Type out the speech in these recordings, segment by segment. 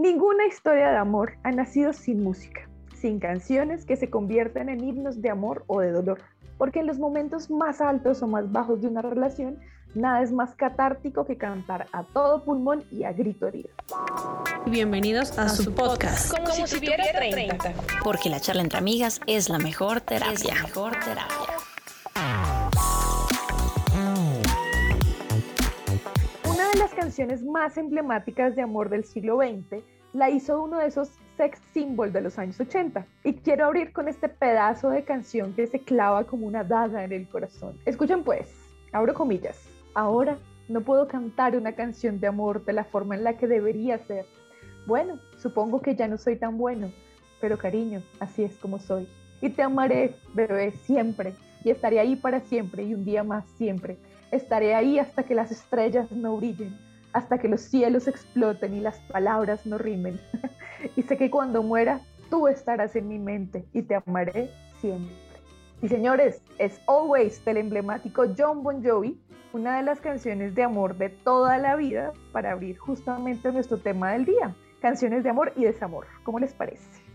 Ninguna historia de amor ha nacido sin música, sin canciones que se convierten en himnos de amor o de dolor, porque en los momentos más altos o más bajos de una relación, nada es más catártico que cantar a todo pulmón y a grito herido. Bienvenidos a, su podcast. Como, si, tuviera 30. Porque la charla entre amigas es la mejor terapia. Es la mejor terapia. Canciones más emblemáticas de amor del siglo XX la hizo uno de esos sex symbols de los años 80. Y quiero abrir con este pedazo de canción que se clava como una daga en el corazón. Escuchen pues, abro comillas. Ahora no puedo cantar una canción de amor de la forma en la que debería ser. Bueno, supongo que ya no soy tan bueno, pero cariño, así es como soy. Y te amaré, bebé, siempre. Y estaré ahí para siempre y un día más siempre Estaré ahí hasta que las estrellas no brillen, hasta que los cielos exploten y las palabras no rimen. y sé que cuando muera, tú estarás en mi mente y te amaré siempre. Y señores, es Always del emblemático John Bon Jovi, una de las canciones de amor de toda la vida para abrir justamente nuestro tema del día, canciones de amor y desamor. ¿Cómo les parece?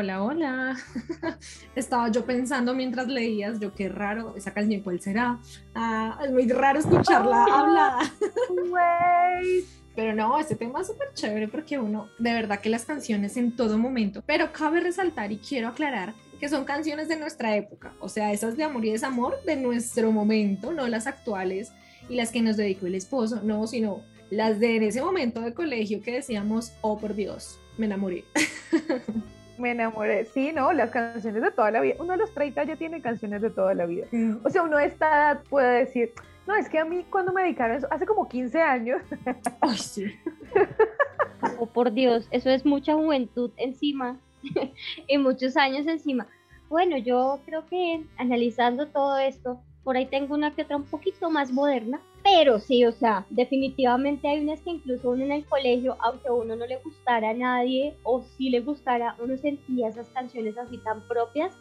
Hola, hola. Estaba yo pensando mientras leías, yo qué raro, esa canción, ¿cuál será? Ah, es muy raro escucharla hablada. Pero no, este tema es súper chévere porque uno, de verdad que las canciones en todo momento, pero cabe resaltar y quiero aclarar que son canciones de nuestra época, o sea, esas de amor y desamor de nuestro momento, no las actuales y las que nos dedicó el esposo, no, sino las de en ese momento de colegio que decíamos, oh por Dios, me enamoré. me enamoré. Sí, no, las canciones de toda la vida. Uno de los 30 ya tiene canciones de toda la vida. O sea, uno de esta edad puede decir, no, es que a mí cuando me dedicaron eso, hace como 15 años. Ay, sí. oh, por Dios, eso es mucha juventud encima y muchos años encima. Bueno, yo creo que analizando todo esto, por ahí tengo una que otra un poquito más moderna, pero sí, o sea, definitivamente hay unas que incluso uno en el colegio, aunque a uno no le gustara a nadie o si le gustara, uno sentía esas canciones así tan propias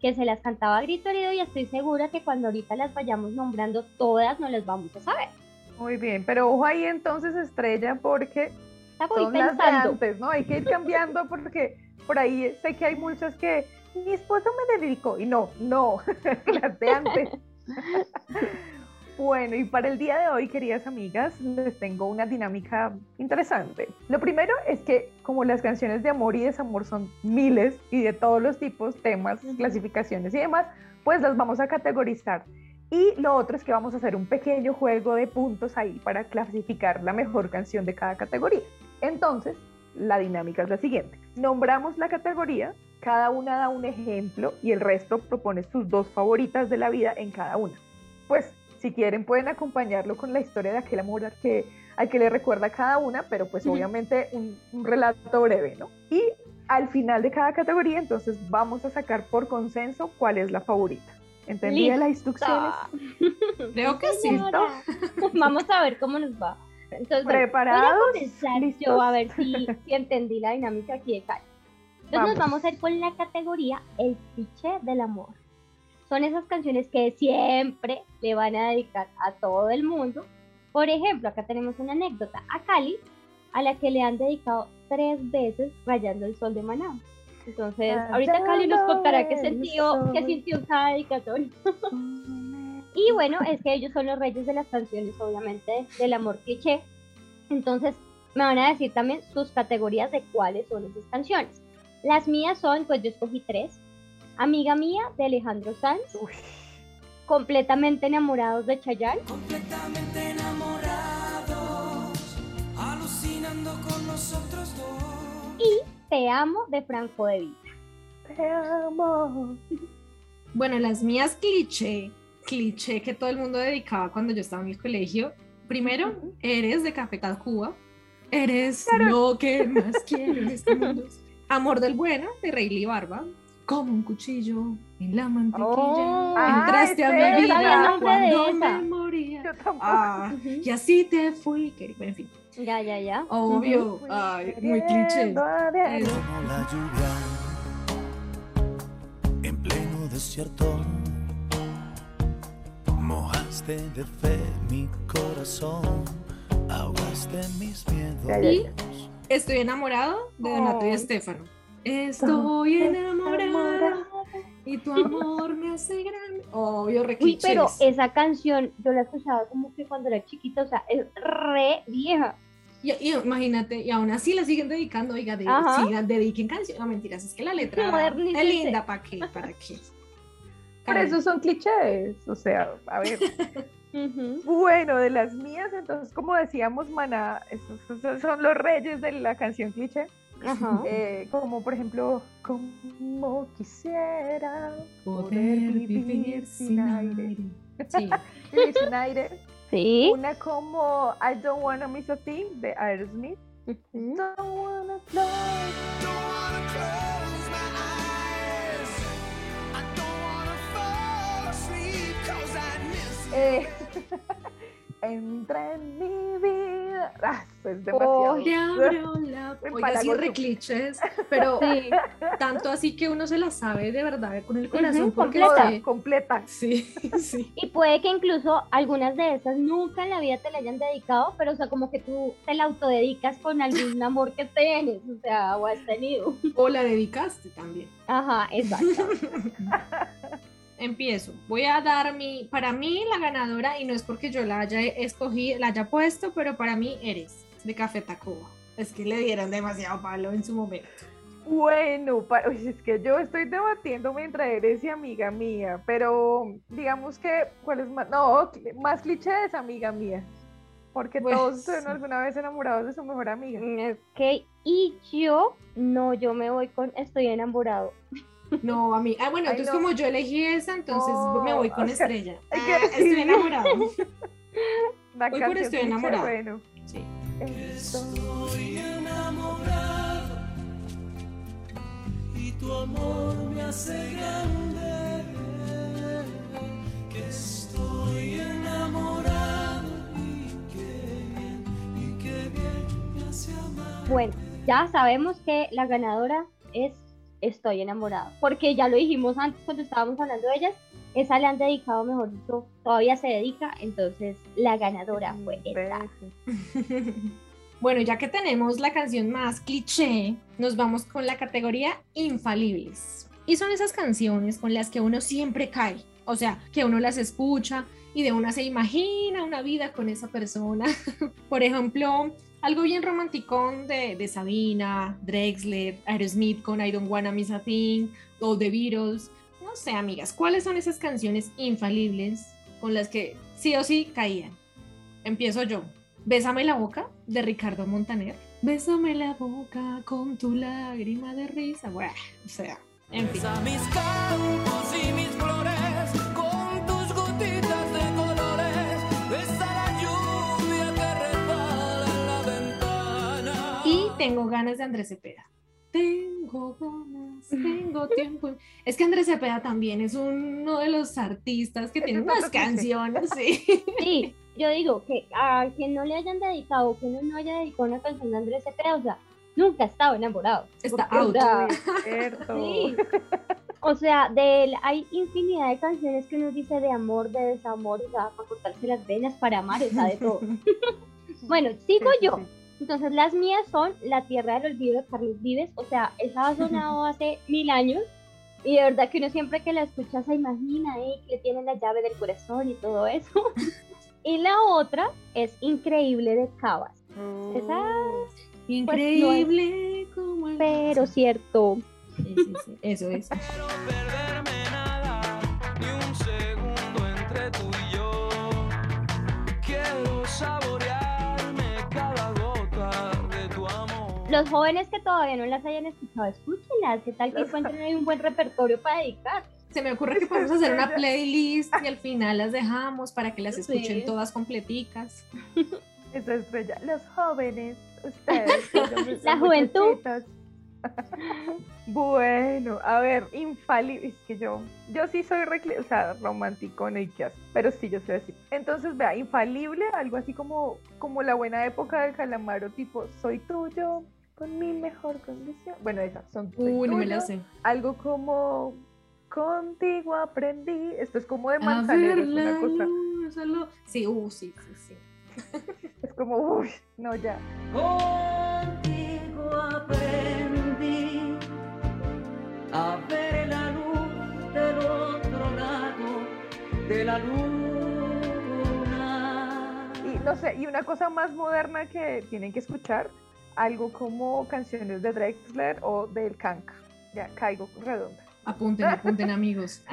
que se las cantaba a grito herido y estoy segura que cuando ahorita las vayamos nombrando todas no las vamos a saber. Muy bien, pero ojo ahí entonces estrella porque son las de antes, ¿no? Hay que ir cambiando porque por ahí sé que hay muchas que mi esposo me dedicó y no, no, las de antes. Bueno, y para el día de hoy, queridas amigas, les tengo una dinámica interesante. Lo primero es que como las canciones de amor y desamor son miles y de todos los tipos, temas, clasificaciones y demás, pues las vamos a categorizar. Y lo otro es que vamos a hacer un pequeño juego de puntos ahí para clasificar la mejor canción de cada categoría. Entonces, la dinámica es la siguiente. Nombramos la categoría, cada una da un ejemplo y el resto propone sus dos favoritas de la vida en cada una. Pues si quieren pueden acompañarlo con la historia de aquel amor al que, al que le recuerda cada una, pero pues obviamente un, relato breve, ¿no? Y al final de cada categoría entonces vamos a sacar por consenso cuál es la favorita. ¿Entendí las instrucciones? Creo que sí. Vamos a ver cómo nos va. Entonces, ¿Preparados? yo a ver si, entendí la dinámica aquí de Cali. Entonces nos vamos a ir con la categoría El cliché del amor son esas canciones que siempre le van a dedicar a todo el mundo. Por ejemplo, acá tenemos una anécdota a Cali, a la que le han dedicado tres veces Rayando el Sol de Maná. Entonces, ahorita Cali nos contará qué sintió, qué sintió cada dedicatoria. y bueno, es que ellos son los reyes de las canciones, obviamente, del amor cliché. Entonces, me van a decir también sus categorías de cuáles son esas canciones. Las mías son, pues yo escogí tres, Amiga mía de Alejandro Sanz. Completamente enamorados de Chayanne. Completamente enamorados, alucinando con nosotros dos. Y Te amo de Franco de Vita. Te amo. Bueno, las mías cliché, cliché que todo el mundo dedicaba cuando yo estaba en el colegio. Primero, eres de Café Cuba. Eres lo que más quiero en este mundo. Amor del bueno de Rayleigh Barba como un cuchillo en la mantequilla. Oh, Entraste a mi vida cuando me moría. Ah, y así te fui, querido. En fin. Ya, ya, ya. Obvio. Ay, muy cliché. la lluvia en pleno desierto. Mojaste de fe mi corazón. Ahogaste mis miedos. Estoy enamorado de Donato y Ay. Estefano. Estoy enamorada y tu amor me hace grande. Obvio, Uy, requiches. pero esa canción yo la escuchaba como que cuando era chiquita, o sea, es re vieja. Y, y imagínate, y aún así la siguen dedicando, oiga, de, sigan, dediquen canción. No, mentiras, es que la letra es linda, ¿para qué? ¿Para qué? Por eso son clichés. O sea, a ver. Bueno, de las mías, entonces, como decíamos, Maná, esos, esos son los reyes de la canción cliché. Ajá. Eh, como por ejemplo, como quisiera Poder vivir sin aire. Sí. vivir sin aire. Sí. Una como I Don't Wanna Miss a Thing de Aerosmith. Ujú. Don't wanna fly. Don't wanna close Eh, entra en mi vida. Ah, es demasiado. Te abro la... Me Oiga, sí, empalago re clichés, pero Sí. tanto así que uno se la sabe de verdad con el corazón, porque completa. es que- completa. Sí, sí. Y puede que incluso algunas de esas nunca en la vida te la hayan dedicado, pero o sea, como que tú te la autodedicas con algún amor que tienes, o sea, o has tenido. O la dedicaste también. Ajá, exacto. Empiezo. Voy a dar mi, para mí la ganadora, y no es porque yo la haya escogido, la haya puesto, pero para mí eres de Café Tacuba. Es que le dieron demasiado palo en su momento. Bueno, es que yo estoy debatiéndome entre eres y amiga mía, pero digamos que, ¿cuál es más? No, más cliché es amiga mía, porque Pues, todos sí. alguna vez enamorados de su mejor amiga. Ok, y yo, no, yo me voy con estoy enamorado. No, a mí. Ah, bueno, Ay, entonces no. como yo elegí esa, entonces No, me voy con o sea, Estrella. que Ah, estoy. La Voy por Estoy enamorada. Bueno, Sí. Estoy enamorado y tu amor me hace grande. Que estoy enamorado y qué bien, y qué bien me hace amar. Bueno, ya sabemos que la ganadora es Estoy enamorado, porque ya lo dijimos antes cuando estábamos hablando de ellas, esa le han dedicado, mejor dicho, todavía se dedica, entonces la ganadora fue esta. Bueno, ya que tenemos la canción más cliché, nos vamos con la categoría infalibles. Y son esas canciones con las que uno siempre cae. O sea, que uno las escucha y de una se imagina una vida con esa persona. Por ejemplo, algo bien romanticón de, Sabina, Drexler, Aerosmith con I Don't Wanna Miss a Thing, o The Beatles. No sé, amigas, ¿cuáles son esas canciones infalibles con las que sí o sí caían? Empiezo yo. Bésame la boca de Ricardo Montaner. Bésame la boca con tu lágrima de risa. Buah, o sea, en fin. Mis campos y mis flores tengo ganas de Andrés Cepeda. Tengo ganas, tengo tiempo. Es que Andrés Cepeda también es uno de los artistas que tiene unas canciones, sí. Sí, yo digo que a quien no le hayan dedicado, que uno no haya dedicado una canción de Andrés Cepeda, o sea, nunca ha estado enamorado. Está out. Cierto. Sí. O sea, de él hay infinidad de canciones que uno dice de amor, de desamor, o sea, para cortarse las venas, para amar, o sea, de todo. Bueno, sigo Sí, sí, yo. Entonces, las mías son La Tierra del Olvido de Carlos Vives, o sea, esa ha sonado hace mil años. Y de verdad que uno siempre que la escucha se imagina eh, que le tienen la llave del corazón y todo eso. y la otra es Increíble de Cabas. Esa, Increíble como el pero cierto. Sí, sí, sí, Eso es. Los jóvenes que todavía no las hayan escuchado, escúchenlas. ¿Qué tal que encuentren ahí un buen repertorio para dedicar? Se me ocurre que podemos hacer una playlist y al final las dejamos para que las escuchen Sí. todas completicas. Esa estrella. Los jóvenes, ustedes. que La juventud. bueno, a ver, infalible. Es que yo, yo sí soy recli- o sea, romántico, y qué hace, pero sí, yo soy así. Entonces, vea, infalible, algo así como, como la buena época del calamaro, tipo, soy tuyo con mi mejor condición. Bueno, esas son Uy, no me tuyo. la sé. Algo como contigo aprendí. Esto es como de manzanero, una cosa. luz, solo- Sí, uh, sí, sí, sí. Es como, uy, no, ya. Contigo aprendí a ver la luz del otro lado de la luna. Y no sé, y una cosa más moderna que tienen que escuchar, algo como canciones de Drexler o del Kank. Ya caigo redonda. Apunten, apunten amigos.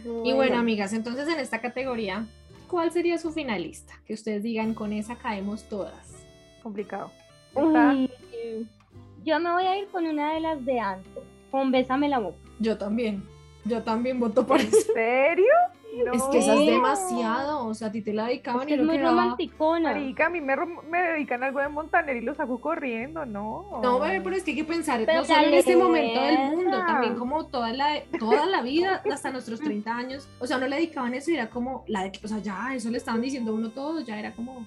Ah. Y bueno, amigas, entonces en esta categoría, ¿cuál sería su finalista? Que ustedes digan, con esa caemos todas. Complicado. Uy, yo me voy a ir con una de las de Anto, con Bésame la boca. Yo también. Yo también voto por ¿En eso. serio? Es que esa es No. demasiado. O sea, a ti te la Es dedicaban que y es no muy quedaba- romanticona. Marica, a mí me, me dedican algo de Montaner y lo saco corriendo, ¿no? No, bebé, pero es que hay que pensar, Pero no solo en este momento del mundo, también como toda la, toda la vida, hasta nuestros 30 años. O sea, no le dedicaban eso y era como, la de, o sea, ya, eso le estaban diciendo a uno todo, ya era como,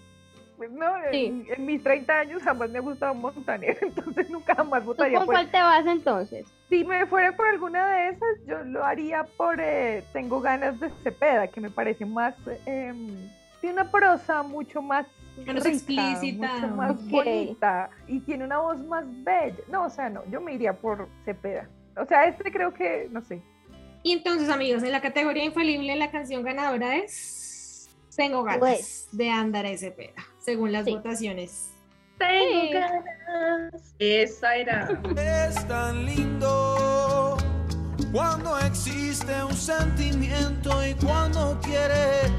Pues no, en, Sí. en mis 30 años jamás me ha gustado Montaner, entonces nunca jamás ¿Tú votaría con por cuál te vas entonces? Si me fuera por alguna de esas, yo lo haría por eh, Tengo ganas de Cepeda, que me parece más. Eh, tiene una prosa mucho más. Menos rica, explícita. Mucho más bonita. Y tiene una voz más bella. No, o sea, no, yo me iría por Cepeda. O sea, este creo que, no sé. Y entonces, amigos, en la categoría infalible, la canción ganadora es Tengo ganas Pues. de andar ese peda, según las Sí. votaciones. Tengo Sí. ganas. Esa era. Es tan lindo cuando existe un sentimiento y cuando quieres,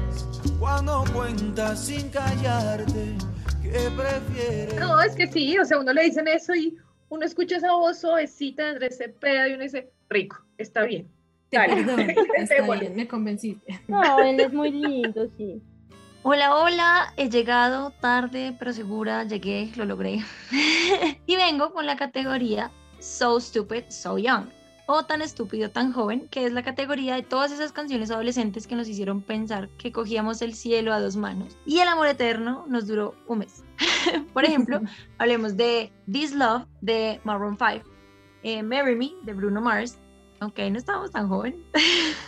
cuando cuentas sin callarte, ¿qué prefieres? No, es que sí, o sea, uno le dicen eso y uno escucha esa voz suavecita de Andrés Cepeda y uno dice, rico, está bien. Te Dale. perdono, está bien, me convenciste. No, él es muy lindo, sí. Hola, hola, he llegado tarde, pero segura, llegué, lo logré. y vengo con la categoría So Stupid, So Young, o tan estúpido, tan joven, que es la categoría de todas esas canciones adolescentes que nos hicieron pensar que cogíamos el cielo a dos manos y el amor eterno nos duró un mes. Por ejemplo, hablemos de This Love de Maroon 5, eh, Marry Me de Bruno Mars, aunque no estábamos tan jóvenes,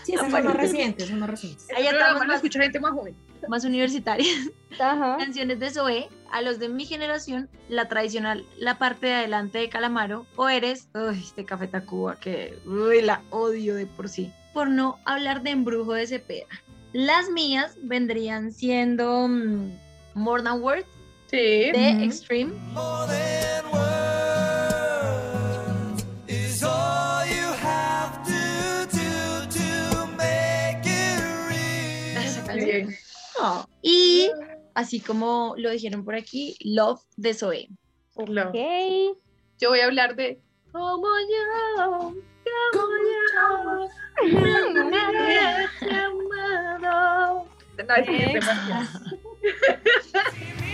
Sí, son más recientes, son más recientes. Ahí estamos más- escucha gente más joven. Más universitarias. Ajá. canciones de Zoé, a los de mi generación, la tradicional, la parte de adelante de Calamaro, o eres, uy, de Café Tacuba, que uy, la odio de por sí, por no hablar de embrujo de Cepeda. Las mías vendrían siendo mm, More Than Words Sí. de. Extreme, More así como lo dijeron por aquí, Love de. Love. Ok. Yo voy a hablar de como yo, como yo, me has amado. No, es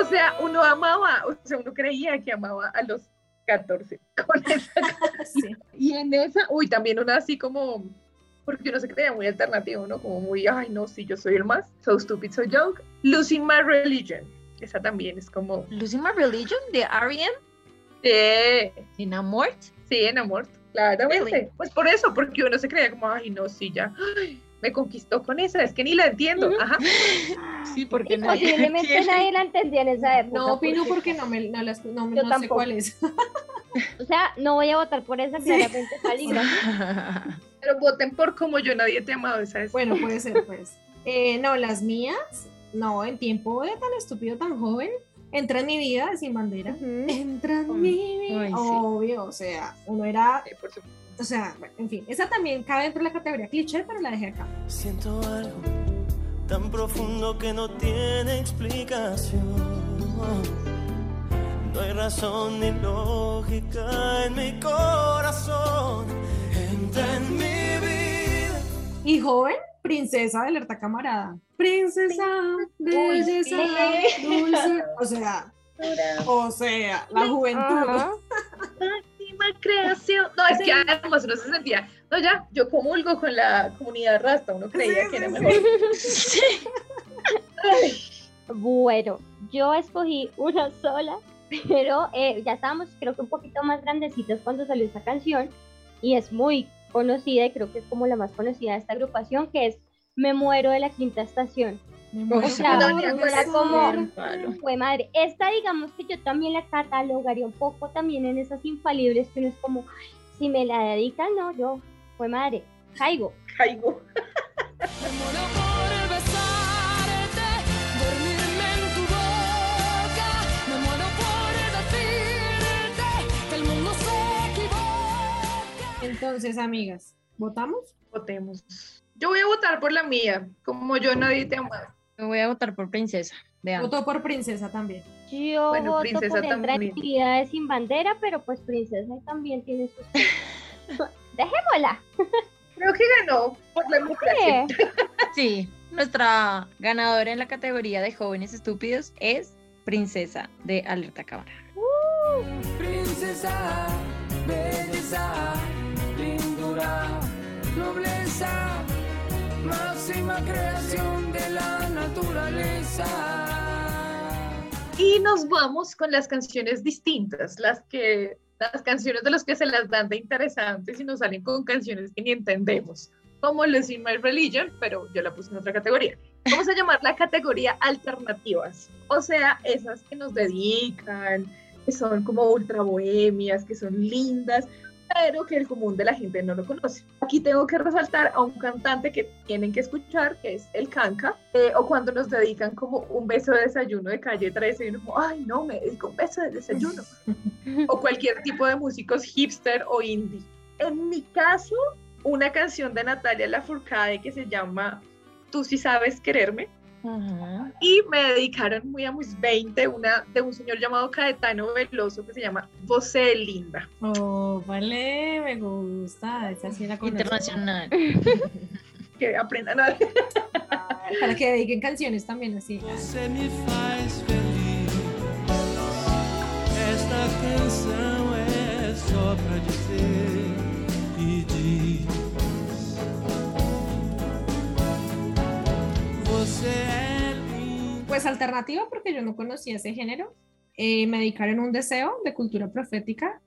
O sea, uno amaba, o sea, uno creía que amaba a los 14 con esa Sí. Y en esa, uy, también una así como, porque uno se creía muy alternativo, ¿no? Como muy, ay, no, sí, yo soy el más, so stupid, so young. Losing my religion. Esa también es como, Losing My Religion de R.E.M. sí, en Amort. sí, en amor, claramente. Really? Pues por eso, porque uno se creía como, ay, no, sí, ya, ay, me conquistó con esa, es que ni la entiendo. Ajá. Sí, porque Y posiblemente nadie la entendía en esa época. No opino porque no, me, no, las, no, Yo no sé cuál es. O sea, no voy a votar por esa, claramente Caligra. Pero voten por como yo nadie te ha amado, esa es. Bueno, puede ser, pues. Eh, no, las mías, no, en tiempo de tan estúpido, tan joven, entra en mi vida sin bandera. Ujú. Entra en mi vida. Ay, sí. Obvio, o sea, uno era, Sí, por supuesto. O sea, bueno, en fin, esa también cabe dentro de la categoría cliché, pero la dejé acá. Siento algo tan profundo que no tiene explicación. No hay razón ni lógica en mi corazón. Entra en mi vida. Y joven, princesa de alerta camarada. Princesa, belleza, dulce. O sea, o sea, la juventud. Máxima creación. No, es que además uno se sentía, no, ya, yo comulgo con la comunidad rasta, uno creía Sí, que era mejor. Bueno, yo escogí una sola pero eh, ya estábamos creo que un poquito más grandecitos cuando salió esta canción y es muy conocida y creo que es como la más conocida de esta agrupación que es Me muero de la quinta estación. O sea, como-. Fue madre. Esta digamos que yo también la catalogaría un poco también en esas infalibles que uno es como, "Ay, si me la dedican, no, yo, fue madre, caigo. Caigo. Me muero por besarte, dormirme en tu boca. Me muero por decirte que el mundo se equivoca. Entonces, amigas, ¿votamos? Votemos. Yo voy a votar por la mía. Como yo nadie te ama. Yo voy a votar por princesa. Vean. Voto por princesa también. Yo Bueno, voto Princesa por Entra también. Actividades sin bandera, pero pues Princesa también tiene sus... Dejémosla. Creo que ganó por la democracia. Sí, nuestra ganadora en la categoría de jóvenes estúpidos es Princesa de Alerta Cámara. Princesa, belleza, lindura, nobleza, máxima creación de la naturaleza. Y nos vamos con las canciones distintas, las que las canciones de los que se las dan de interesantes y nos salen con canciones que ni entendemos, como los In My Religion, pero yo la puse en otra categoría. Vamos a llamar la categoría alternativas, o sea, esas que nos dedican, que son como ultra bohemias, que son lindas, pero que el común de la gente no lo conoce. Aquí tengo que resaltar a un cantante que tienen que escuchar, que es el Canca, eh, o cuando nos dedican como un beso de desayuno de calle 13 y uno como, ay no, me dedico un beso de desayuno. o cualquier tipo de músicos hipster o indie. En mi caso, una canción de Natalia Lafourcade que se llama Tú sí sabes quererme. Y me dedicaron muy a mis 20 una de un señor llamado Caetano Veloso que se llama Voce Linda. Oh, vale, me gusta. Esa sí la. Internacional. Que aprendan a... Para que dediquen canciones también así. Você me faz feliz. Esta canção é só pra dizer e Pues alternativa porque yo no conocía ese género. Eh, me dedicaron un deseo de cultura profética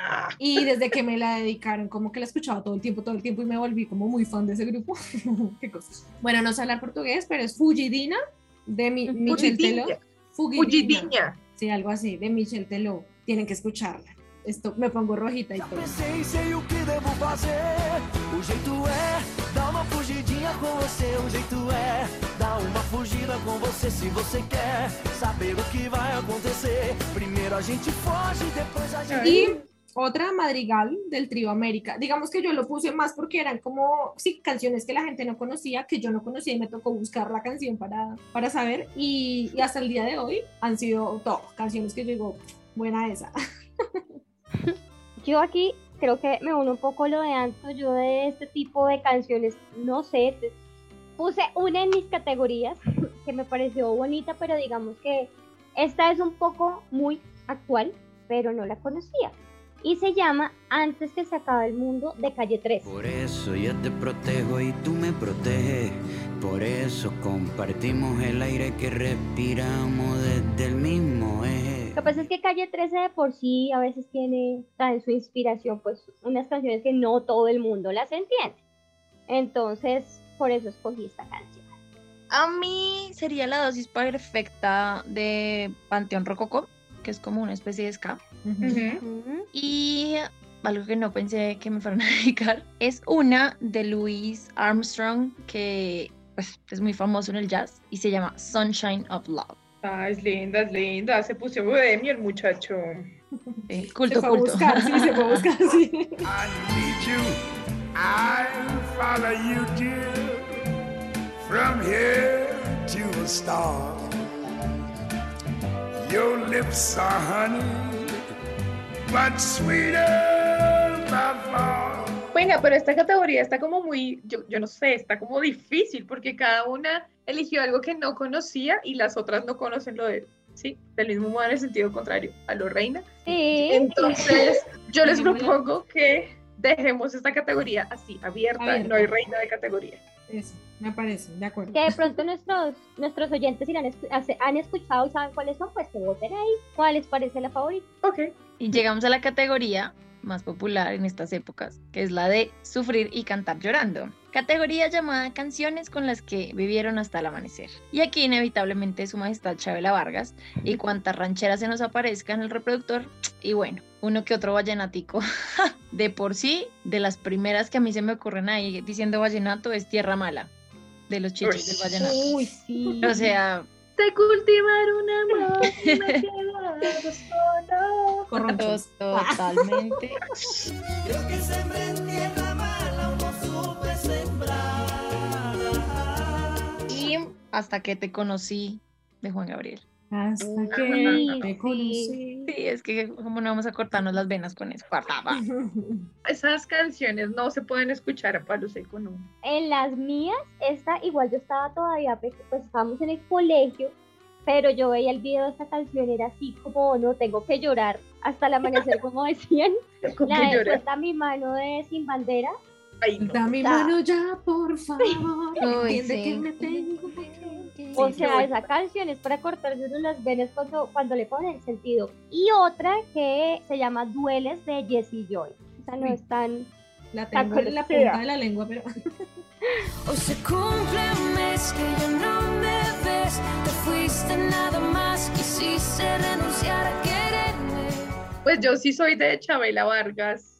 Ah, y desde que me la dedicaron como que la escuchaba todo el tiempo, todo el tiempo y me volví como muy fan de ese grupo. Qué cosa. Bueno, no sé hablar portugués, pero es Fugidina de mi, Michel Teló. Fugidinha. Sí, algo así, de Michel Teló. Tienen que escucharla. Esto me pongo rojita y todo. Uma fugidinha com você. O jeito é dar uma fugida com você. Se você quer saber o que vai acontecer, primeiro a gente foge, depois a gente. Y otra madrigal del trío América. Digamos que yo lo puse más porque eran como, sí, canciones que la gente no conocía, que yo no conocía y me tocó buscar la canción para, para saber. Y, y hasta el día de hoy han sido todo, canciones que yo digo, buena esa. Yo aquí creo que me uno un poco lo de Anto, yo de este tipo de canciones, no sé, puse una en mis categorías que me pareció bonita, pero digamos que esta es un poco muy actual, pero no la conocía. Y se llama Antes que se acabe el mundo de Calle 3. Por eso yo te protejo y tú me proteges. Por eso compartimos el aire que respiramos desde el mismo. Lo que pasa es que Calle 13 de por sí a veces tiene en su inspiración pues unas canciones que no todo el mundo las entiende. Entonces, por eso escogí esta canción. A mí sería la dosis perfecta de Panteón Rococó, que es como una especie de ska. Y algo que no pensé que me fueran a dedicar es una de Louis Armstrong, que pues, es muy famoso en el jazz y se llama Sunshine of Love. Ah, es linda, es linda. Se puso bohemio el muchacho. Eh, Se culto, fue a culto. buscar, sí, se fue a buscar, sí. I need you. I'll follow you, dear, from here to a star. Your lips are honey, but sweeter by far. Venga, pero esta categoría está como muy, yo, yo no sé, está como difícil porque cada una eligió algo que no conocía y las otras no conocen lo de, sí, del mismo modo en el sentido contrario a lo reina. Sí. Entonces, yo les propongo que dejemos esta categoría así, abierta, no hay reina de categoría. Eso. Me parece, de acuerdo. que de pronto nuestros, nuestros oyentes escu- hace- han escuchado y saben cuáles son, pues que voten ahí. ¿Cuál les parece la favorita? Ok. Y llegamos a la categoría más popular en estas épocas, que es la de sufrir y cantar llorando. Categoría llamada canciones con las que vivieron hasta el amanecer. Y aquí inevitablemente su majestad Chabela Vargas y cuantas rancheras se nos aparezca en el reproductor. Y bueno, uno que otro vallenatico. De por sí, de las primeras que a mí se me ocurren ahí diciendo vallenato es Tierra Mala, de los chichis del vallenato. Uy, sí. O sea, De cultivar un amor y me solo. Corronchos. totalmente. Creo que sembré en tierra hasta que te conocí de Juan Gabriel. Hasta Uy, que sí. te conocí. Sí, es que como no vamos a cortarnos las venas con eso. Esas canciones no se pueden escuchar a palo seco, no. En las mías, esta igual yo estaba todavía, pe- pues estábamos en el colegio, pero yo veía el video de esta canción, era así como, no, tengo que llorar hasta el amanecer, como decían. La de mi mano de Sin Bandera. Ay, no. Da mi mano ya, por favor. Uy, sí. que me tengo que- O sea, esa canción es para cortarse uno las venas cuando, cuando le ponen el sentido. Y otra que se llama Dueles de Jessie Joy. Esa no Uy. es tan... La Tan tengo en la punta de la lengua, pero Hoy se cumple un mes que ya no me ves. Te fuiste nada más, quisiste renunciar a quererme. Pues yo sí soy de Chabela Vargas.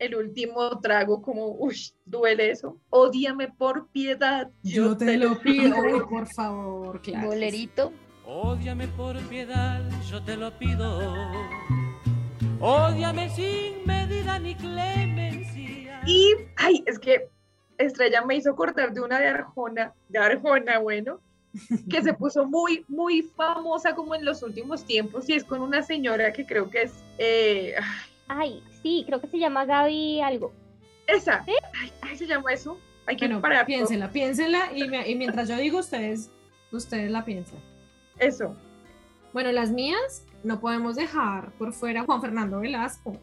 El último trago, como, uy, duele eso. Odíame por piedad. yo te lo pido. Por favor, claro. Bolerito. Ódiame por piedad, yo te lo pido. Ódiame sin medida ni clemencia. Y, ay, es que Estrella me hizo cortar de una de Arjona, de Arjona, bueno, que se puso muy, muy famosa como en los últimos tiempos y es con una señora que creo que es, eh, Ay, sí, creo que se llama Gaby algo. esa, ay, ay, se llama eso, hay que Bueno, parar piénsela, piénsela y, me- y mientras yo digo, ustedes, ustedes la piensan. eso. Bueno, las mías no podemos dejar por fuera a Juan Fernando Velasco.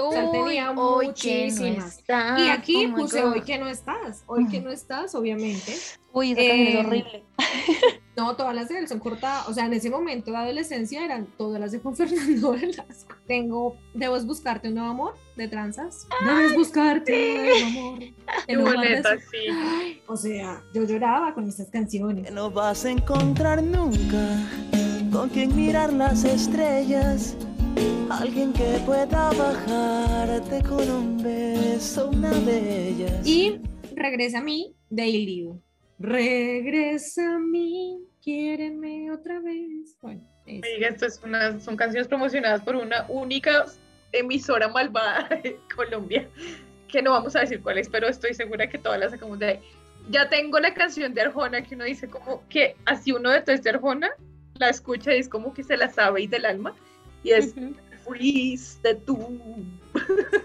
O sea, él tenía Uy, hoy que no muchísimas. Y aquí Oh puse God. hoy que no estás, hoy que no estás, obviamente. Uy, esa canción Eh, es horrible. No, todas las de él son cortadas. O sea, en ese momento de adolescencia eran todas las de Juan Fernando Velasco. Tengo Debes buscarte un nuevo amor de tranzas. Debes buscarte un nuevo amor. Qué de bonita, azul. sí. Ay, O sea, yo lloraba con estas canciones. No vas a encontrar nunca con quien mirar las estrellas. Alguien que pueda bajarte con un beso, una de ellas. Y regresa a mí, Daily. You. Regresa a mí, quiéreme otra vez. Bueno, eso. Oiga, esto es una, son canciones promocionadas por una única emisora malvada de Colombia, que no vamos a decir cuál es, pero estoy segura que todas las sacamos de ahí. Ya tengo la canción de Arjona que uno dice como que así uno de de Arjona la escucha y es como que se la sabe y del alma, y es Fuiste tú.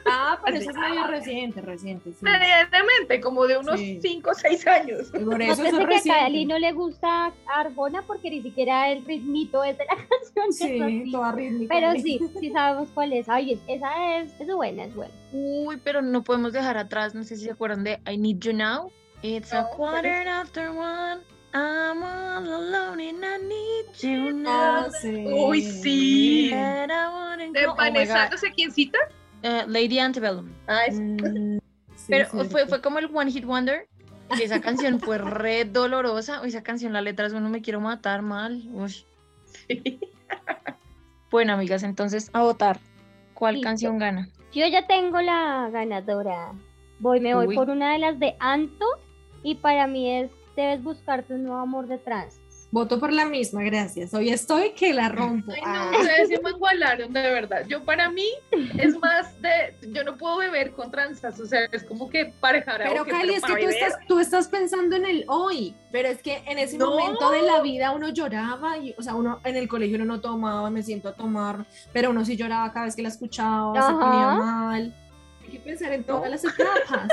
Ah, pero eso es medio reciente, reciente. Sí. Medianamente, como de unos Sí. 5 o 6 años. Y por eso es que a Cali no le gusta Arjona porque ni siquiera el ritmito es de la canción. Sí, toda rítmica. Pero sí, sí sabemos cuál es. Ay, esa es, es buena, es buena. Uy, pero no podemos dejar atrás, no sé si se acuerdan de I Need You Now. It's a No, ¿cuál quarter after one. I'm all alone and I need you Ah, now. sí. Uy, sí. De oh Vanessa, God. no sé quién cita. Eh, Lady Antebellum. Ah, es Mm, sí, Pero fue, fue como el One Hit Wonder. Y esa canción fue re dolorosa. Uy, esa canción, la letra es uno me quiero matar mal. Uy. Bueno, amigas, entonces a votar. ¿Cuál Listo. canción gana? Yo ya tengo la ganadora. Voy, me voy Uy. por una de las de Anto y para mí es Debes buscarte un nuevo amor de trans. Voto por la misma, gracias. Hoy estoy que la rompo. Ay, Ah. no, ustedes sí me igualaron, de verdad. Yo para mí es más de, yo no puedo beber con tranzas, o sea, es como que parejar Pero Kylie, es que tú estás, tú estás pensando en el hoy, pero es que en ese No. momento de la vida uno lloraba, y, o sea, uno en el colegio uno no tomaba, me siento a tomar, pero uno sí lloraba cada vez que la escuchaba, se Ajá. ponía mal. Hay que pensar en todas las etapas.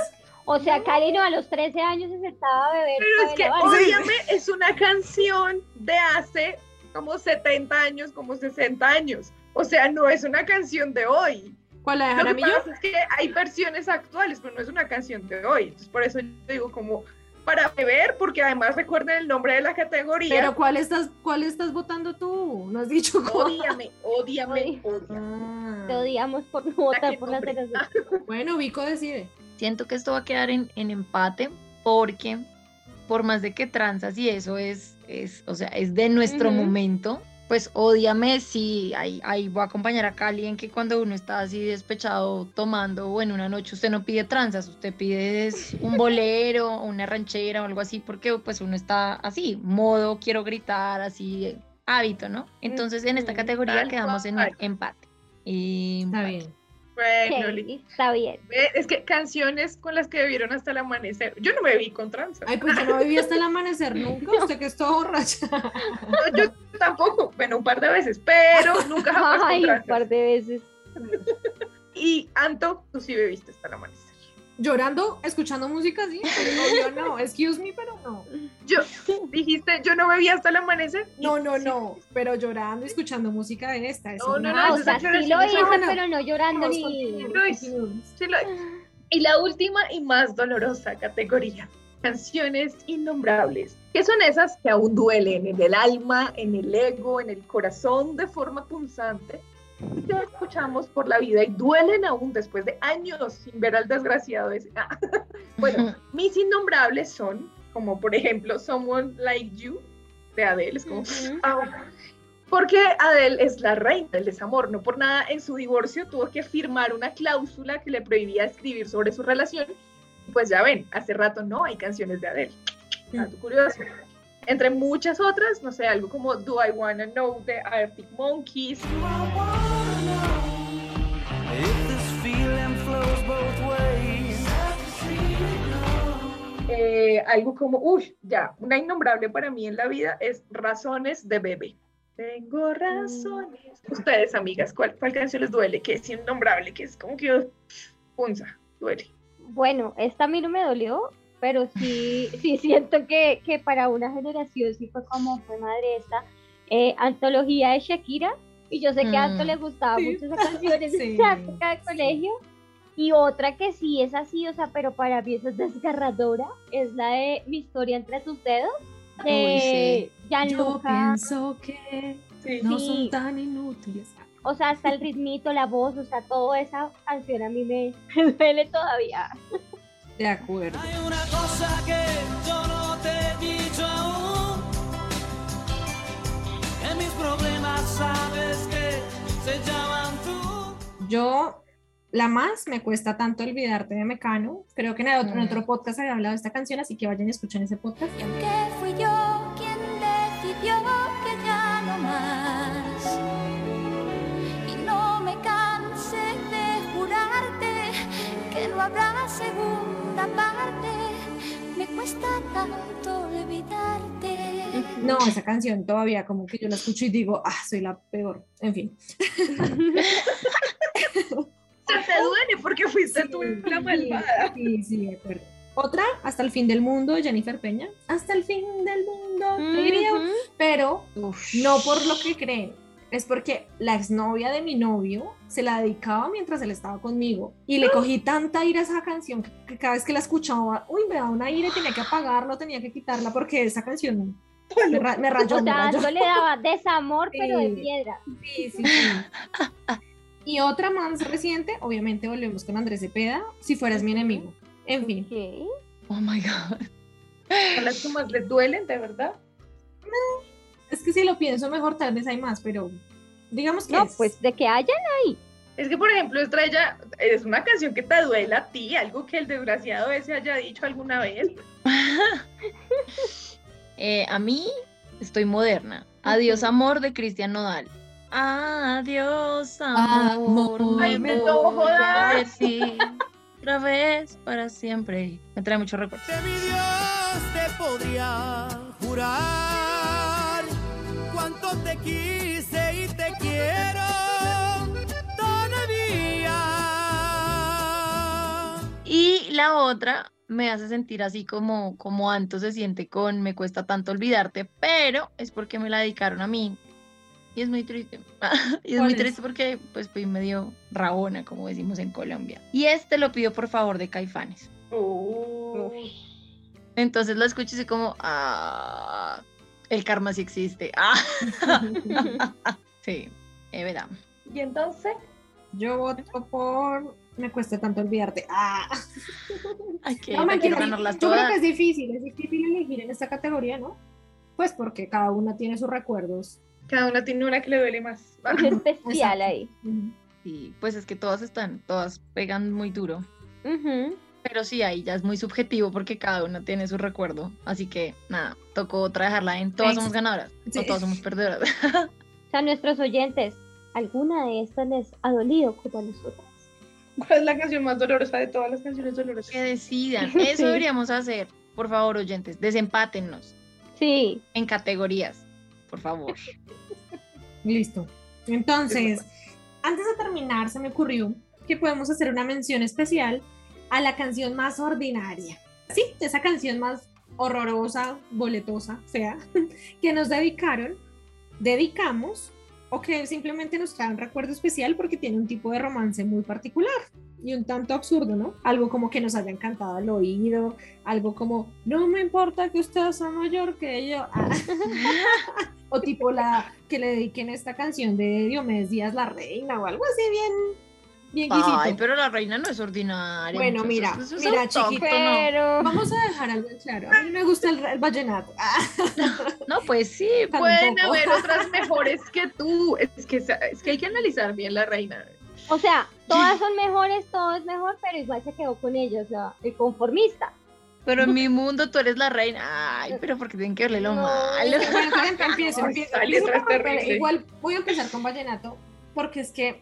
O sea, Cali no, a los 13 años se sentaba a beber. Pero es que. Ódiame es una canción de hace como 70 años, como 60 años. O sea, no es una canción de hoy. ¿Cuál la de Lo que Jaramillo? pasa es que hay versiones actuales, pero no es una canción de hoy. Entonces, por eso yo digo como, para beber, porque además recuerden el nombre de la categoría. Pero ¿cuál estás, cuál estás votando tú? No has dicho cuál. Ódiame, ódiame, ódiame. Ah. Te odiamos por no votar por la nombre. cerveza. Bueno, Vico decide. Siento que esto va a quedar en, en empate porque por más de que transas y eso es, es o sea, es de nuestro momento, pues ódiame si ahí, ahí voy a acompañar a Cali en que cuando uno está así despechado tomando o en una noche usted no pide transas, usted pide un bolero, o una ranchera o algo así porque pues uno está así, modo quiero gritar, así hábito, ¿no? Entonces en esta categoría quedamos en empate. Y Está bien. Bueno, está bien. es que canciones con las que bebieron hasta el amanecer. Yo no me vi con tranza. Ay, pues yo no viví hasta el amanecer nunca. Usted que es todo borracha. No, yo tampoco, bueno, un par de veces, pero nunca jamás Ay, con un par de veces. Y Anto, tú sí bebiste hasta el amanecer. Llorando, escuchando música, sí. Pero no, no. Excuse me, pero no. Yo, dijiste, yo no bebí hasta el amanecer. No, no, no. Pero llorando, escuchando música de esta. eso No, no, Ah, no, o esas sea, sí lo hice, son- pero no llorando Vamos, ni... sí lo- Y la última y más dolorosa categoría, canciones innombrables, que son esas que aún duelen en el alma, en el ego, en el corazón de forma punzante, que escuchamos por la vida y duelen aún después de años sin ver al desgraciado ese. Ah, Bueno, mis innombrables son, como por ejemplo, Someone Like You, de Adele, es como... "Au". Porque Adele es la reina del desamor, no por nada en su divorcio tuvo que firmar una cláusula que le prohibía escribir sobre su relación. Pues ya ven, hace rato no hay canciones de Adele. Dato curioso. Entre muchas otras, no sé, algo como Do I Wanna Know de Arctic Monkeys, eh, algo como, uy, ya, una innombrable para mí en la vida es Razones de Bebé. Tengo razones. Ustedes, amigas, ¿cuál, cuál canción les duele? Que es innombrable, que es como que punza, duele. Bueno, esta a mí no me dolió, pero sí, sí siento que, que para una generación sí fue como fue madre esta eh, antología de Shakira. Y yo sé que a Anto Mm. le gustaba Sí. mucho esa canción Sí, esa época de colegio. Y otra que sí es así, o sea, pero para mí es desgarradora, es la de Mi historia entre tus dedos, de Yo Gianluca. pienso que Sí. no Sí. son tan inútiles. O sea, hasta el ritmito, la voz, o sea, toda esa canción a mí me, duele todavía. De acuerdo. Hay una cosa que yo no te he dicho aún. Que mis problemas sabes que se llaman tú. Yo, la más me cuesta tanto olvidarte de Mecano. Creo que en, el otro, en otro podcast había hablado de esta canción, así que vayan y escuchen ese podcast. Y aunque fui yo quien decidió que ya no más. Y no me canse de jurarte que no habrá segunda parte. Me cuesta tanto olvidarte. No, esa canción todavía como que yo la escucho y digo, ah, soy la peor. En fin. Se te duele porque fuiste tú la malvada. Sí, sí, de acuerdo. Otra, Hasta el fin del mundo, Jennifer Peña. Hasta el fin del mundo, diría, Ujú. pero Uf. no por lo que creen. Es porque la exnovia de mi novio se la dedicaba mientras él estaba conmigo. Y le cogí tanta ira a esa canción que, cada vez que la escuchaba, uy, me daba una ira y tenía que apagarla, tenía que quitarla porque esa canción me, ra- me rayó, O me sea, rayó. Anto le daba desamor, pero de Sí. piedra. Sí, sí, sí. Y otra más reciente, obviamente volvemos con Andrés Cepeda, si fueras mi enemigo. En fin, Ok. Oh my God. Son las que más les duelen, de verdad. es que si lo pienso mejor tal vez hay más, pero digamos que No, es- pues de que hayan ahí. Es que, por ejemplo, Estrella, es una canción que te duele a ti, algo que el desgraciado ese haya dicho alguna vez. Eh, a mí estoy moderna. Adiós amor de Cristian Nodal. Adiós amor. Amor. Ay, me a jodas. decir Otra vez para siempre. Me trae muchos recuerdos. De mi Dios te podría jurar cuánto te quise y te quiero todavía. Y la otra me hace sentir así como, como Anto se siente con Me cuesta tanto olvidarte, pero es porque me la dedicaron a mí. Y es muy triste. y es ¿Cuál muy es? triste porque pues fui medio rabona, como decimos en Colombia. Y este lo pido por favor de Caifanes. Entonces la escucho y soy como, ah, el karma sí existe. Ah. sí, es verdad. Y entonces, Yo voto por me cuesta tanto olvidarte. Ah. Hay que, No, mentira, ganarlas Yo creo todas. que es difícil, es difícil elegir en esta categoría, ¿no? Pues porque cada una tiene sus recuerdos. Cada una tiene una que le duele más. Es especial Exacto. ahí. Sí, pues es que todas están, todas pegan muy duro. Pero sí, ahí ya es muy subjetivo porque cada una tiene su recuerdo. Así que nada, tocó otra dejarla en todas somos ganadoras Sí. o todas somos perdedoras. O sea, nuestros oyentes, ¿alguna de estas les ha dolido como a nosotras? ¿Cuál es la canción más dolorosa de todas las canciones dolorosas? que decidan. Eso Sí. deberíamos hacer. Por favor, oyentes, desempátennos Sí. en categorías. Por favor. Listo. Entonces, antes de terminar, se me ocurrió que podemos hacer una mención especial a la canción más ordinaria. Sí, esa canción más horrorosa, boletosa, fea, que nos dedicaron, dedicamos o que simplemente nos trae un recuerdo especial porque tiene un tipo de romance muy particular y un tanto absurdo, ¿no? Algo como que nos haya encantado al oído, algo como, no me importa que usted sea mayor que yo. Ah. o tipo la que le dediquen esta canción de Diomedes Díaz la Reina o algo así bien, bien. Ay, pero la reina no es ordinaria. Bueno, mira, Eso mira, chiquito, Pero. Vamos a dejar algo claro. A mí me gusta el, el vallenato. Ah, No, pues sí. Pueden haber otras mejores que tú. Es que, es que hay que analizar bien la reina. O sea, todas son mejores, todo es mejor, pero igual se quedó con ellos, la- el conformista. Pero en mi mundo tú eres la reina. Ay, pero porque tienen que verle lo No. malo. Bueno, ejemplo, empiezo, empiezo, empiezo. Igual voy a empezar con vallenato, porque es que,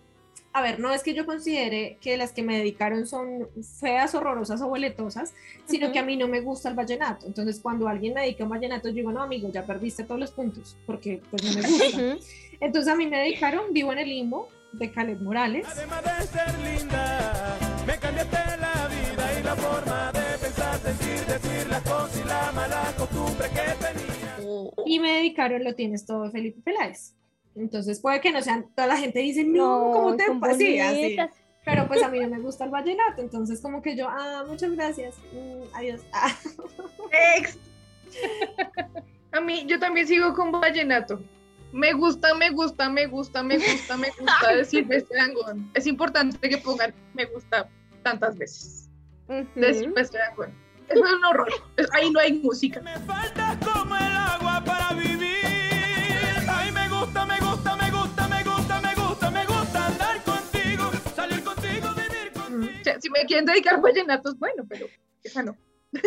a ver, no es que yo considere que las que me dedicaron son feas, horrorosas o boletosas, sino Ujú. que a mí no me gusta el vallenato. Entonces, cuando alguien me dedica un vallenato, yo digo, no, amigo, ya perdiste todos los puntos, porque pues no me gusta. Ujú. Entonces, a mí me dedicaron Vivo en el Limbo, de Caleb Morales. Además de ser linda, me cambiaste la vida y la forma de pensar, sentir, decir las cosas y la mala costumbre que tenía. Y me dedicaron Lo tienes todo Felipe Peláez. Entonces puede que no sean, toda la gente dice, no, ¿cómo te pasa? Sí, así. Pero pues a mí no me gusta el vallenato, entonces como que yo, ah, muchas gracias, mm, adiós. Ah. Ex. A mí, yo también sigo con vallenato. Me gusta, me gusta, me gusta, me gusta, me gusta de Silvestre. Es importante que pongan me gusta tantas veces. De Ujú. Silvestre Dangond. Eso es un horror. Ahí no hay música. Me falta como el agua para vivir. Ay, me gusta, me gusta, me gusta, me gusta, me gusta, me gusta andar contigo, salir contigo, vivir contigo. O sea, si me quieren dedicar vallenatos, bueno, pero esa no.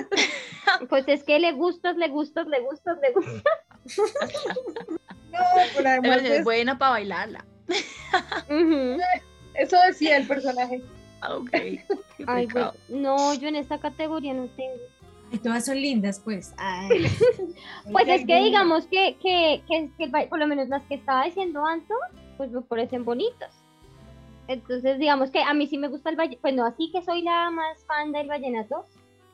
Pues es que le gustas, le gustas, le gustas, le gustas. No, pero además, es buena para bailarla. Eso decía el personaje. Ah, Ok. Ay, pues, no, yo en esta categoría no tengo. Y todas son lindas, pues. Ay. Pues es que digamos que, que, que, que por lo menos las que estaba diciendo Anto, pues me parecen bonitas. Entonces, digamos que a mí sí me gusta el vallenato, pues no así que soy la más fan del vallenato,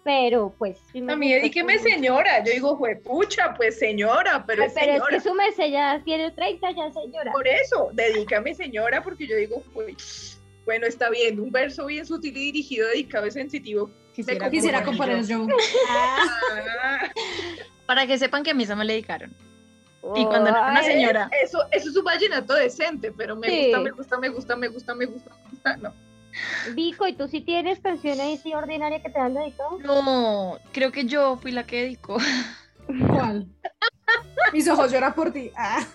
pero pues sí me A mí dedíqueme señora. Yo digo, juepucha, pues señora, pero Ay, es pero es señora. que su merced ya tiene 30, ya señora. Por eso, dedícame señora, porque yo digo, pues, bueno, está bien, un verso bien sutil y dirigido, dedicado y sensitivo. Quisiera, Quisiera componer yo. Ah, Para que sepan que a mí esa me le dedicaron. Y cuando no era una señora. eso, eso es un vallenato decente, pero me Sí. gusta, me gusta, me gusta, me gusta, me gusta, me gusta, no. Vico, ¿y tú sí tienes canciones así ordinarias que te han dedicado? No, creo que yo fui la que dedicó. ¿Cuál? Mis ojos lloran por ti. Ah.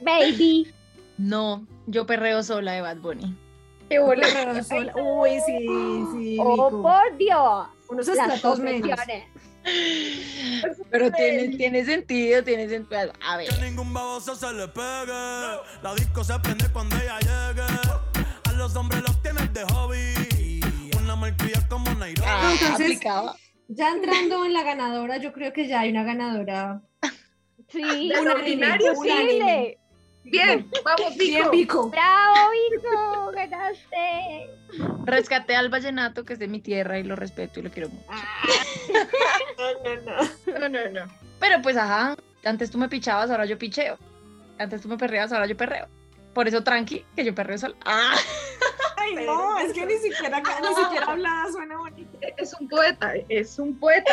Baby. No, yo perreo sola de Bad Bunny. Qué bola. Perreo sola. Uy, sí, sí. Oh, Vico. por Dios. Unos estratos confesiones. Pero tiene, tiene sentido, tiene sentido. A ver. Que ningún baboso se le pegue. La disco se prende cuando ella llegue. A los hombres los de hobby. Una malcria como Nairobi. Ah, Entonces- aplicaba. Ya entrando en la ganadora, yo creo que ya hay una ganadora. Sí, ¿De Una ordinario? imposible. Bien, vamos, Bien, Vico. Vico. Bravo, Vico, ganaste. Rescaté al vallenato, que es de mi tierra, y lo respeto y lo quiero mucho. No, no, no. Pero pues, ajá, antes tú me pichabas, ahora yo picheo. Antes tú me perreabas, ahora yo perreo. Por eso, tranqui, que yo perreo sola. Ah, Ay, no, es que ni siquiera, ni siquiera hablada suena bonito. Es un poeta, es un poeta.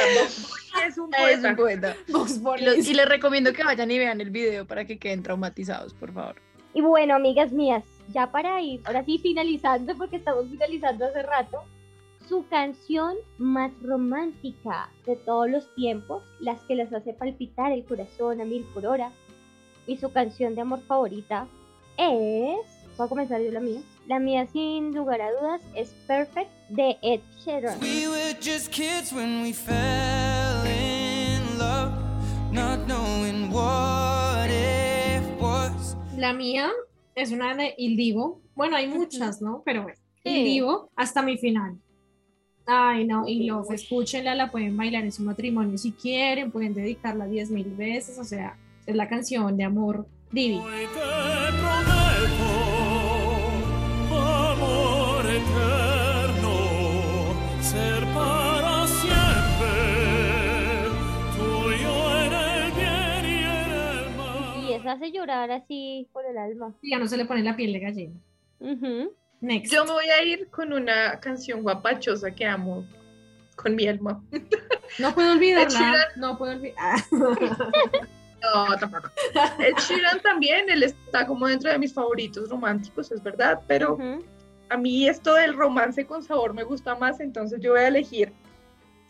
Es un Es poeta. un poeta. Vox Y, les recomiendo que vayan y vean el video para que queden traumatizados, por favor. Y bueno, amigas mías, ya para ir, ahora sí finalizando, porque estamos finalizando hace rato, su canción más romántica de todos los tiempos, las que les hace palpitar el corazón a mil por hora, y su canción de amor favorita es, voy a comenzar yo la mía, la mía sin lugar a dudas es Perfect de Ed Sheeran. We were just kids when we fell in love, not knowing what it was. La mía es una de Il Divo. Bueno, hay muchas, ¿no? Pero bueno, Sí. Il Divo hasta mi final. Ay, no, y Love, escúchenla, la pueden bailar en su matrimonio si quieren, pueden dedicarla diez mil veces, o sea, es la canción de amor divina. Hace llorar así por el alma. Y ya no se le pone la piel de gallina. Next. Yo me voy a ir con una canción guapachosa que amo con mi alma. No puedo olvidarla. Sheeran. No puedo olvidar. No, tampoco. Ed Sheeran también, él está como dentro de mis favoritos románticos, es verdad, pero a mí esto del romance con sabor me gusta más, entonces yo voy a elegir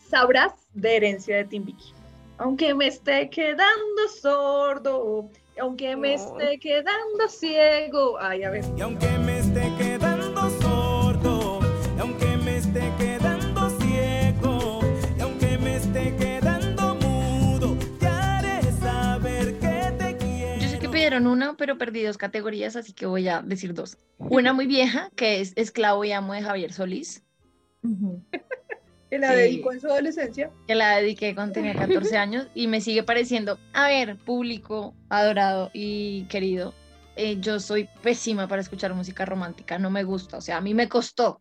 Sabrás de herencia de Timbiqui. Aunque me esté quedando sordo, aunque me esté quedando ciego. Ay, a ver. Y aunque me esté quedando sordo, y aunque me esté quedando ciego, y aunque me esté quedando mudo, te haré saber que te quiero. Yo sé que pidieron una, pero perdí dos categorías, así que voy a decir dos. Una muy vieja, que es Esclavo y Amo de Javier Solís, Ujú. Que la Sí. dedicó en su adolescencia. que la dediqué cuando tenía 14 años y me sigue pareciendo, a ver, público adorado y querido, eh, yo soy pésima para escuchar música romántica, no me gusta, o sea, a mí me costó,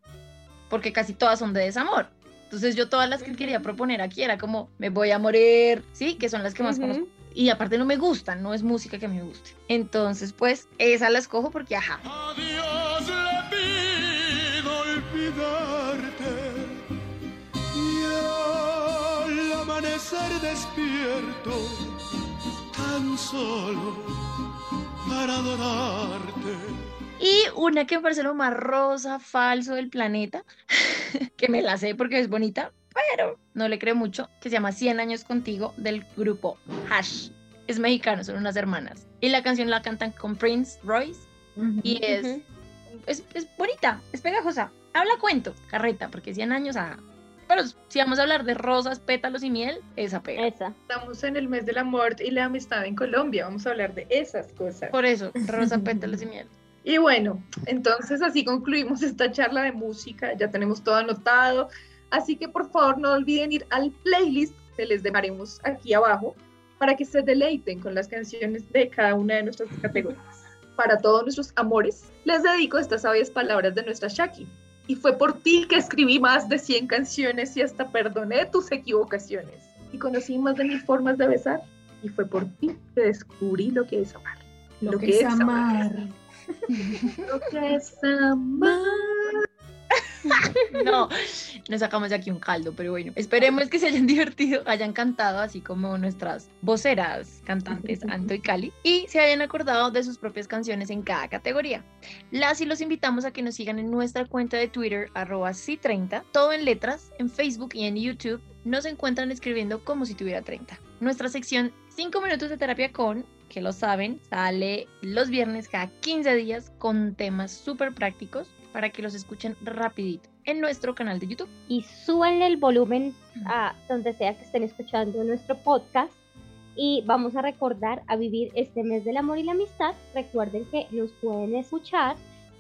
porque casi todas son de desamor. Entonces yo todas las que quería proponer aquí era como, me voy a morir, ¿sí? Que son las que más Ujú. conozco. Y aparte no me gustan, no es música que me guste. Entonces, pues, esa la escojo porque, ajá, A Dios le pido olvidarte amanecer despierto tan solo para adorarte. Y una que me parece lo más rosa, falso del planeta, que me la sé porque es bonita, pero no le creo mucho, que se llama 100 años contigo del grupo Hash. Es mexicano, son unas hermanas. Y la canción la cantan con Prince Royce Ujú. y es, es, es bonita, es pegajosa. Habla cuento, carreta, porque 100 años, ah. Pero si vamos a hablar de rosas, pétalos y miel, esa pega. Esa. Estamos en el mes del amor y la amistad en Colombia. Vamos a hablar de esas cosas. Por eso, rosa, pétalos y miel. Y bueno, entonces así concluimos esta charla de música, ya tenemos todo anotado, así que por favor no olviden ir al playlist que les dejaremos aquí abajo para que se deleiten con las canciones de cada una de nuestras categorías. Para todos nuestros amores, les dedico estas sabias palabras de nuestra Shaki. Y fue por ti que escribí más de 100 canciones y hasta perdoné tus equivocaciones. Y conocí más de mil formas de besar. Y fue por ti que descubrí lo que es amar. Lo, que, es amar. Lo que es amar. No, nos sacamos de aquí un caldo, pero bueno, esperemos que se hayan divertido, hayan cantado, así como nuestras voceras cantantes Anto y Cali, y se hayan acordado de sus propias canciones en cada categoría. Las y los invitamos a que nos sigan en nuestra cuenta de Twitter, arroba C30, todo en letras, en Facebook y en YouTube. Nos encuentran escribiendo como si tuviera 30. Nuestra sección 5 minutos de terapia con, que lo saben, sale los viernes cada 15 días con temas súper prácticos para que los escuchen rapidito en nuestro canal de YouTube. y súbanle el volumen a donde sea que estén escuchando nuestro podcast. Y vamos a recordar a vivir este mes del amor y la amistad. Recuerden que nos pueden escuchar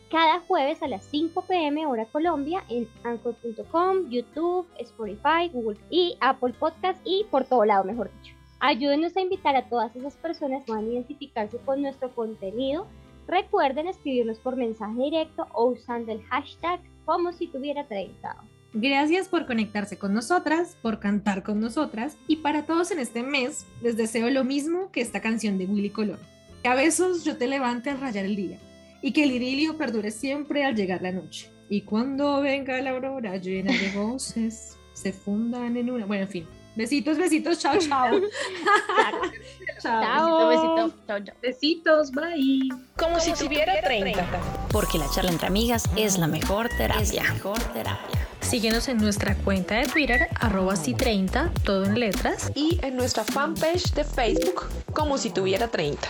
cada jueves a las 5 pm hora Colombia en anchor.com, YouTube, Spotify, Google y Apple Podcast y por todo lado, mejor dicho. Ayúdenos a invitar a todas esas personas que van a identificarse con nuestro contenido. Recuerden escribirnos por mensaje directo o usando el hashtag como si tuviera 30. Gracias por conectarse con nosotras, por cantar con nosotras y para todos en este mes les deseo lo mismo que esta canción de Willy Colón. Que a besos yo te levante al rayar el día y que el idilio perdure siempre al llegar la noche. Y cuando venga la aurora llena de voces, se fundan en una. Bueno, en fin. Besitos, besitos, chao, chao. Chao. Besito, besito. Chao, chao. Besitos, bye. Como, si tuviera 30. Porque la charla entre amigas es la mejor terapia. mejor terapia. Síguenos en nuestra cuenta de Twitter, arroba si30, todo en letras. Y en nuestra fanpage de Facebook, como si tuviera 30.